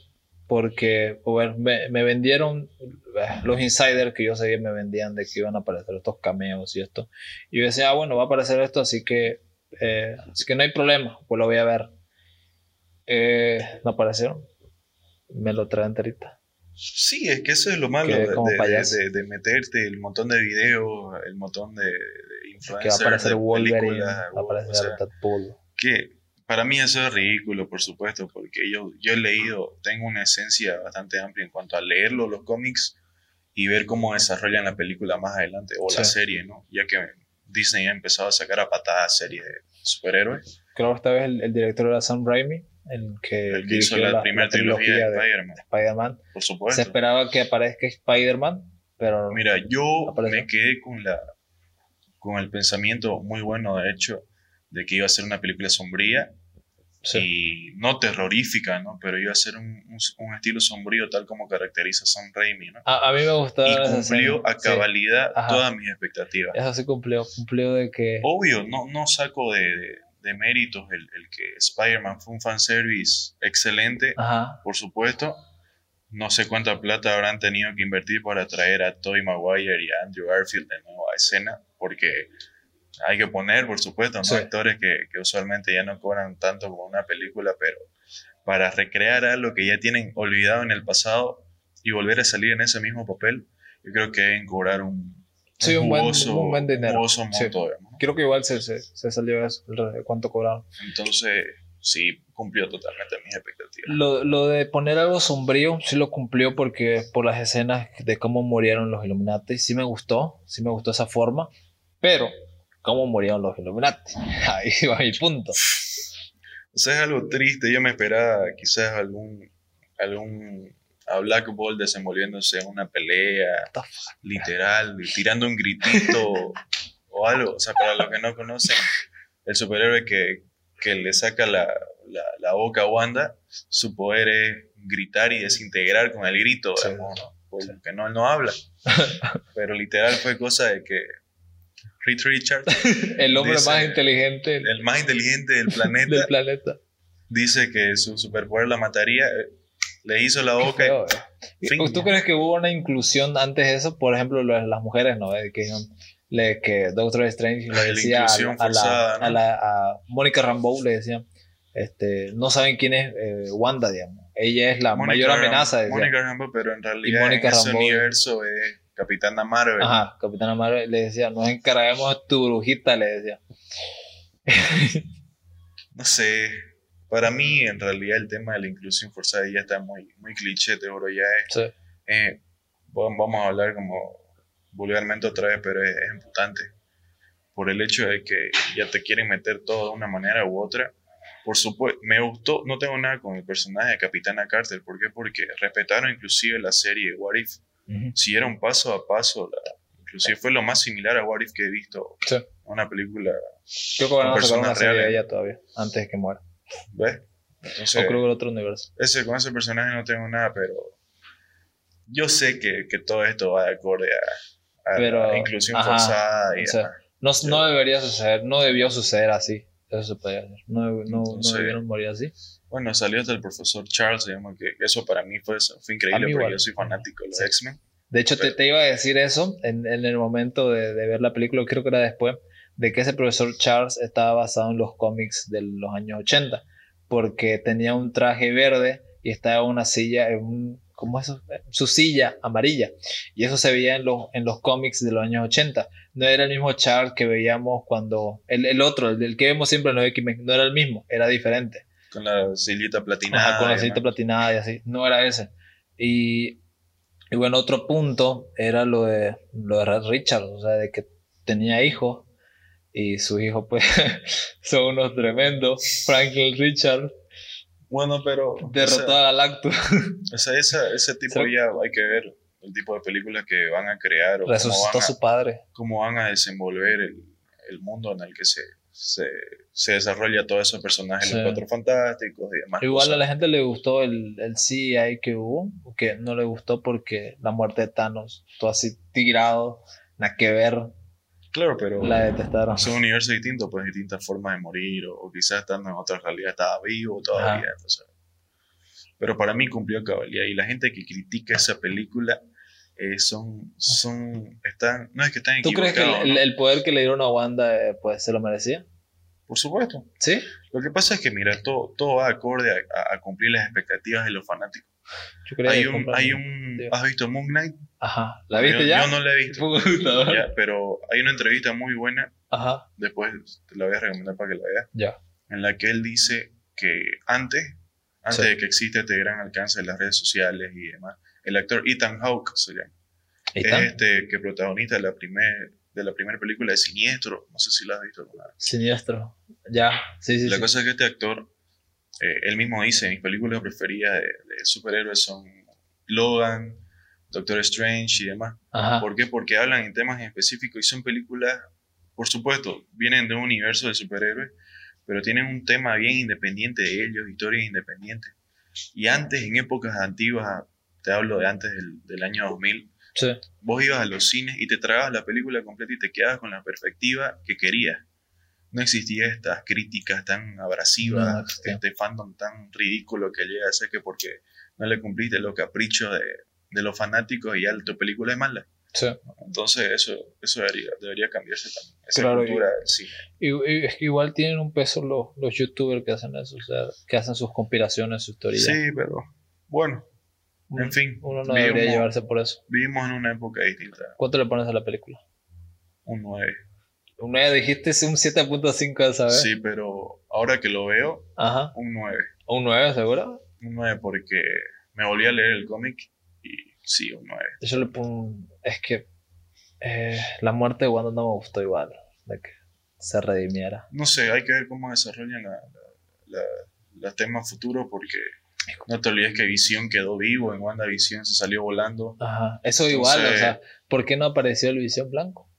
porque a ver, me, me vendieron, eh, los insiders que yo seguía me vendían de que iban a aparecer estos cameos y esto. Y yo decía, ah, bueno, va a aparecer esto, así que, eh, así que no hay problema, pues lo voy a ver. Eh, no aparecieron. Me lo trae enterita. Sí, es que eso es lo malo de, de- de- de meterte el montón de videos, el montón de, de Que va a influencers, aparecer Wolverine, va a aparecer Deadpool. que para mí eso es ridículo, por supuesto, porque yo, yo he leído, tengo una esencia bastante amplia en cuanto a leerlo, los cómics, y ver cómo desarrollan la película más adelante, o la Sí. serie, ¿no? Ya que Disney ha empezado a sacar a patadas series de superhéroes, Creo que esta vez el, el director era Sam Raimi, el que, el que hizo la, primera trilogía de de Spider-Man, por Se supuesto. esperaba que aparezca Spider-Man, pero Mira, yo Apareció. me quedé con la con el pensamiento muy bueno, de hecho, de que iba a ser una película sombría sí. y no terrorífica, ¿no? Pero iba a ser un, un- un estilo sombrío tal como caracteriza a Sam Raimi, ¿no? a, a mí me gustaba y cumplió a cabalidad todas mis expectativas. Eso sí cumplió, cumplió de que... Obvio, no, no saco de, de- de méritos el, el que Spider-Man fue un fanservice excelente, Ajá, por supuesto. No sé cuánta plata habrán tenido que invertir para traer a Tobey Maguire y a Andrew Garfield de nuevo a escena, porque hay que poner, por supuesto, ¿no? Sí. actores que, que usualmente ya no cobran tanto como una película, pero para recrear algo que ya tienen olvidado en el pasado y volver a salir en ese mismo papel, yo creo que deben cobrar un, Sí, un buen- jugoso, un buen dinero. jugoso Sí. monto, digamos, ¿no? creo que igual se, se, se salió eso, de cuánto cobraron. Entonces, sí, cumplió totalmente mis expectativas. Lo, lo de poner algo sombrío sí lo cumplió porque por las escenas de cómo murieron los Illuminati, sí me gustó, sí me gustó esa forma, pero cómo murieron los Illuminati, (laughs) ahí va mi punto. O sea, es algo triste. Yo me esperaba quizás algún, algún a Black Ball desenvolviéndose en una pelea, literal, tirando un gritito (laughs) o algo. O sea, para los que no conocen, el superhéroe que, que le saca la, la, la boca a Wanda, su poder es gritar y desintegrar con el grito, Sí. ¿no? Porque no, él no habla. (laughs) Pero literal fue cosa de que Reed Richards, (laughs) El hombre Dice- más inteligente el más inteligente del (laughs) planeta, del planeta. dice que su superpoder la mataría, eh, le hizo la boca y feo, eh. fin. ¿Tú crees que hubo una inclusión antes de eso? Por ejemplo, las mujeres, ¿no? Que, le, que Doctor Strange le La decía a, inclusión a la, forzada, ¿no? a la- a Mónica Rambeau, le decía, este, no saben quién es eh, Wanda, digamos. Ella es la Mónica mayor Ram- amenaza, decía. Mónica Rambo, pero en realidad en ese Rambeau. universo es Capitana Marvel. Ajá, Capitana Marvel le decía, nos encargamos de tu brujita, le decía. (laughs) No sé, para mí en realidad el tema de la inclusión forzada ya está muy, muy cliché, te juro, ya es... Sí. eh, va- vamos a hablar como vulgarmente otra vez, pero es, es imputante. Por el hecho de que ya te quieren meter todo de una manera u otra Por supuesto, me gustó, no tengo nada con el personaje de Capitana Carter, ¿por qué? Porque respetaron inclusive la serie What If, Siguieron paso a paso, la- inclusive fue lo más similar a What If que he visto, Sí. una película, Creo que van a Con sacar una personas serie de reales. ella todavía, antes de que muera. ¿ves? O Entonces, creo que el otro universo. ese, con ese personaje no tengo nada, pero yo sé que, que todo esto va de acorde a, a Pero, la inclusión ajá, forzada y o sea, demás. No, no debería suceder, no debió suceder así. Eso se podía hacer. No, no, no debieron morir así. Bueno, salió hasta el profesor Charles, digamos que eso para mí fue, fue increíble porque igual. yo soy fanático de los Sí. X-Men. De hecho, te, Pero- te iba a decir eso en, en el momento de, de ver la película, creo que era después, de que ese profesor Charles estaba basado en los cómics de los años 80, porque tenía un traje verde y estaba en una silla, en un, ¿cómo es eso? Su silla amarilla. Y eso se veía en los, en los cómics de los años 80. No era el mismo Charles que veíamos cuando, el, el otro, el, del que vemos siempre en los X-Men, no era el mismo, era diferente. Con la sillita platinada. Ajá, con la demás. platinada y así. No era ese. Y, y bueno, otro punto era lo de, lo de Richard, o sea, de que tenía hijos y sus hijos pues (laughs) son unos tremendos. Franklin Richard Bueno, pero. derrotó o sea, a Galactus. o sea, esa- ese tipo Sí. ya hay que ver el tipo de películas que van a crear o cómo Resucitó van a, su padre. cómo van a desenvolver el, el mundo en el que se, se, se desarrolla todos esos personajes, Sí. los cuatro fantásticos y demás. Igual a cosas. la gente le gustó el, el CGI que hubo, que no le gustó porque la muerte de Thanos, todo así tirado, nada que ver, Claro, pero. la detestaron. Son universos distintos, pues distintas formas de morir, o, o quizás estando en otra realidad estaba vivo todavía. Entonces. Pero para mí cumplió cabalidad. Y la gente que critica esa película eh, son, son, están, no es que están ¿Tú crees que el, ¿no? el poder que le dieron a Wanda eh, pues se lo merecía? Por supuesto. ¿Sí? Lo que pasa es que, mira, todo, todo va acorde a, a- cumplir las expectativas de los fanáticos. Yo creo Hay que un, hay un, Digo. ¿has visto Moon Knight? Ajá. ¿La viste yo, ya? Yo no la he visto, (laughs) ya, pero hay una entrevista muy buena, Ajá. después te la voy a recomendar para que la veas. Ya. en la que él dice que antes, antes Sí. de que exista este gran alcance de las redes sociales y demás, el actor Ethan Hawke se llama, Ahí es este que protagoniza de la primer, de la primera película de Siniestro, no sé si la has visto alguna vez. Siniestro. Ya. Sí, sí, La sí. cosa es que este actor, eh, él mismo dice, mis películas preferidas de, de superhéroes son Logan, Doctor Strange y demás. Ajá. ¿Por qué? Porque hablan en temas en específico y son películas, por supuesto, vienen de un universo de superhéroes, pero tienen un tema bien independiente de ellos, historias independientes. Y antes, en épocas antiguas, te hablo de antes del, del año 2000, Sí. vos ibas a los cines y te tragabas la película completa y te quedabas con la perspectiva que querías. No existía estas críticas tan abrasivas, No, existía. este fandom tan ridículo que llega a ser que porque no le cumpliste los caprichos de, de los fanáticos y ya tu película es mala. Sí. Entonces eso, eso debería, debería cambiarse también. Esa Claro, cultura del cine. Y, y es que igual tienen un peso los, los youtubers que hacen eso, o sea, que hacen sus conspiraciones, sus teorías. Sí, pero bueno, en fin. Uno no debería llevarse por eso. Vivimos en una época distinta. ¿Cuánto le pones a la película? Un 9. Un 9, dijiste un 7.5 de saber. Sí, pero ahora que lo veo, Ajá. un 9. ¿Un 9 seguro? Un 9 porque me volví a leer el cómic y sí, un 9. Yo le pongo. Es que. eh, la muerte de Wanda no me gustó igual. De que se redimiera. No sé, hay que ver cómo desarrollan la, la, la- los temas futuros porque no te olvides que Visión quedó vivo, en WandaVision se salió volando. Ajá. Eso igual, o sea, ¿por qué no apareció el Visión Blanco?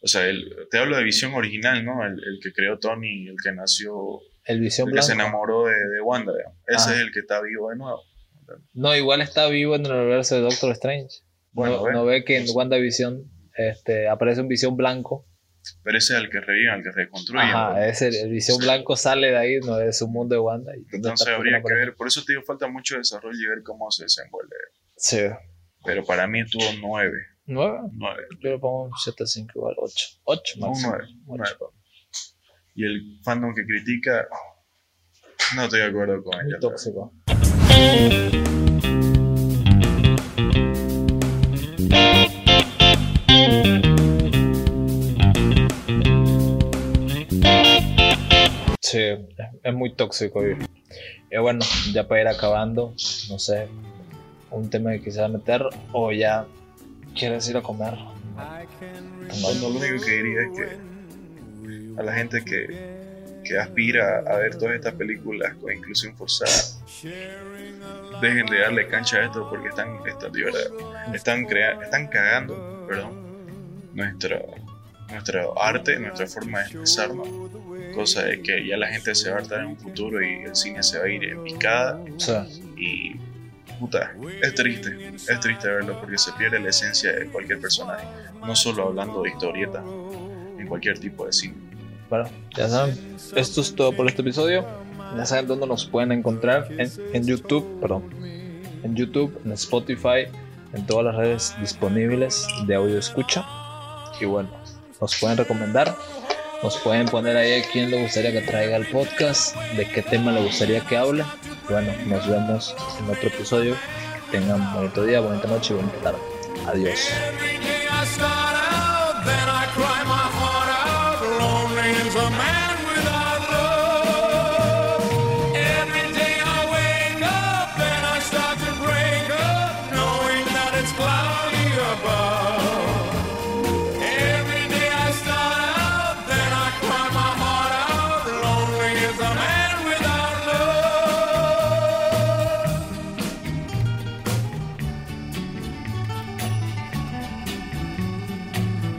O sea, el- te hablo de Visión original, ¿no? El, el que creó Tony, el que nació, El Visión el que se Blanco. enamoró de, de Wanda. digamos. Ese es el que está vivo de nuevo. No, igual está vivo en el universo de Doctor Strange. Bueno, no, ve. no ve que en. WandaVision este, aparece un Visión Blanco. Pero ese es el que revive, el que reconstruye. Ajá, ¿no? es el, Visión Blanco sale de ahí, no de su mundo de Wanda. y Entonces habría que ver, por eso te digo, falta mucho desarrollo y ver cómo se desenvuelve. Sí. Pero para mí estuvo 9. ¿Nueve? 9. Yo le pongo un 7.5 igual, 8. 8 Un máximo. 9. Ocho. Y el fandom que critica, no estoy de acuerdo con ella. tóxico. Sí, es, muy tóxico. Y, y bueno, ya para ir acabando, no sé, un tema que quisiera meter o ya quieres ir a comer. Bueno, lo único que diría es que a la gente que, que aspira a ver todas estas películas con inclusión forzada, dejen de darle cancha a esto porque están, están, están cagando perdón, nuestro, nuestro arte, nuestra forma de expresarnos. Cosa de que ya la gente se va a hartar en un futuro y el cine se va a ir en picada. Y puta, es triste, es triste verlo porque se pierde la esencia de cualquier personaje, no solo hablando de historieta, en cualquier tipo de cine. Bueno, ya saben, esto es todo por este episodio. Ya saben dónde nos pueden encontrar en, en YouTube, perdón, en YouTube, en Spotify, en todas las redes disponibles de audio escucha. Y bueno, nos pueden recomendar, nos pueden poner ahí a quién le gustaría que traiga el podcast, de qué tema le gustaría que hable. Bueno, nos vemos en otro episodio. tengan bonito día, bonita noche y bonita tarde. Adiós.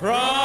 from